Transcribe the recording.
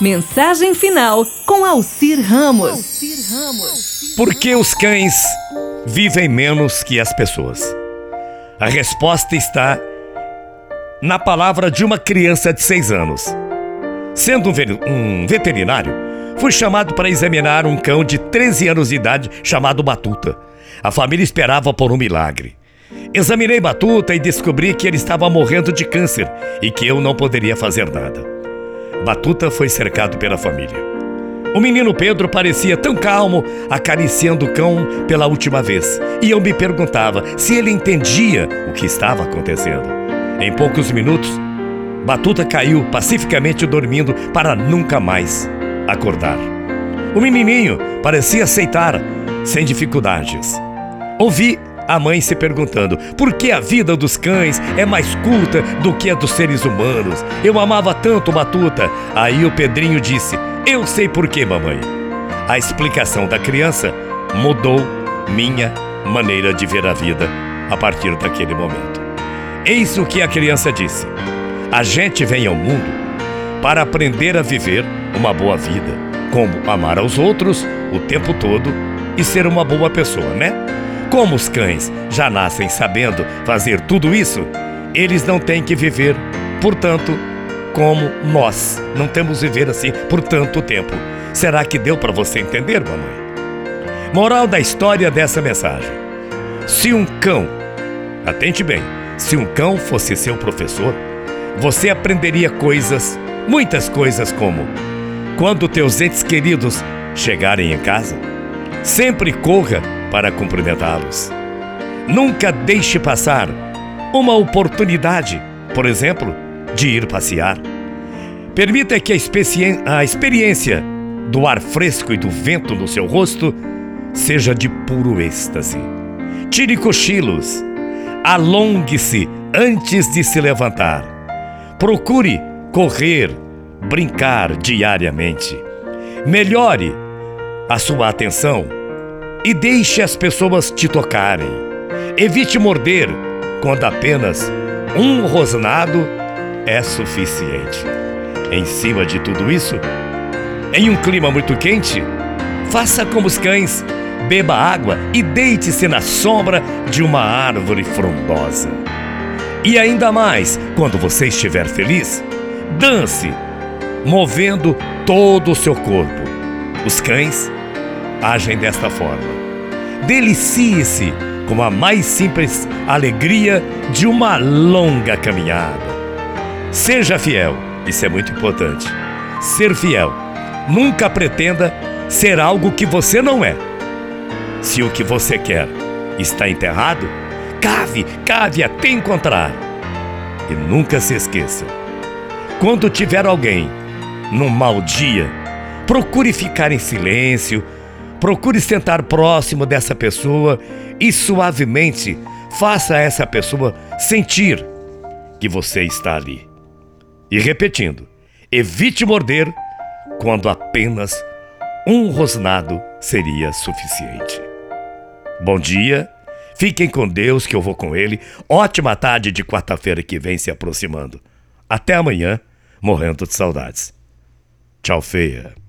Mensagem final com Alcir Ramos. Por que os cães vivem menos que as pessoas? A resposta está na palavra de uma criança de seis anos. Sendo um, um veterinário, fui chamado para examinar um cão de 13 anos de idade chamado Batuta. A família esperava por um milagre. Examinei Batuta e descobri que ele estava morrendo de câncer e que eu não poderia fazer nada. Batuta foi cercado pela família. O menino Pedro parecia tão calmo, acariciando o cão pela última vez, e eu me perguntava se ele entendia o que estava acontecendo. Em poucos minutos, Batuta caiu pacificamente dormindo para nunca mais acordar. O menininho parecia aceitar sem dificuldades. Ouvi a mãe se perguntando por que a vida dos cães é mais culta do que a dos seres humanos. Eu amava tanto Batuta. Aí o Pedrinho disse: Eu sei por quê, mamãe. A explicação da criança mudou minha maneira de ver a vida a partir daquele momento. Eis o que a criança disse: A gente vem ao mundo para aprender a viver uma boa vida, como amar aos outros o tempo todo e ser uma boa pessoa, né? Como os cães já nascem sabendo fazer tudo isso, eles não têm que viver, portanto, como nós não temos viver assim por tanto tempo. Será que deu para você entender, mamãe? Moral da história dessa mensagem: Se um cão, atente bem, se um cão fosse seu professor, você aprenderia coisas, muitas coisas como quando teus entes queridos chegarem em casa, sempre corra para cumprimentá-los. Nunca deixe passar uma oportunidade, por exemplo, de ir passear. Permita que a, a experiência do ar fresco e do vento no seu rosto seja de puro êxtase. Tire cochilos. Alongue-se antes de se levantar. Procure correr, brincar diariamente. Melhore a sua atenção e deixe as pessoas te tocarem. Evite morder quando apenas um rosnado é suficiente. Em cima de tudo isso, em um clima muito quente, faça como os cães, beba água e deite-se na sombra de uma árvore frondosa. E ainda mais, quando você estiver feliz, dance, movendo todo o seu corpo. Os cães agem desta forma. Delicie-se com a mais simples alegria de uma longa caminhada. Seja fiel, isso é muito importante. Ser fiel. Nunca pretenda ser algo que você não é. Se o que você quer está enterrado, cave, cave até encontrar. E nunca se esqueça: quando tiver alguém num mau dia, procure ficar em silêncio, procure sentar próximo dessa pessoa e suavemente faça essa pessoa sentir que você está ali. E repetindo, evite morder quando apenas um rosnado seria suficiente. Bom dia, fiquem com Deus que eu vou com Ele. Ótima tarde de quarta-feira que vem se aproximando. Até amanhã, morrendo de saudades. Tchau, feia.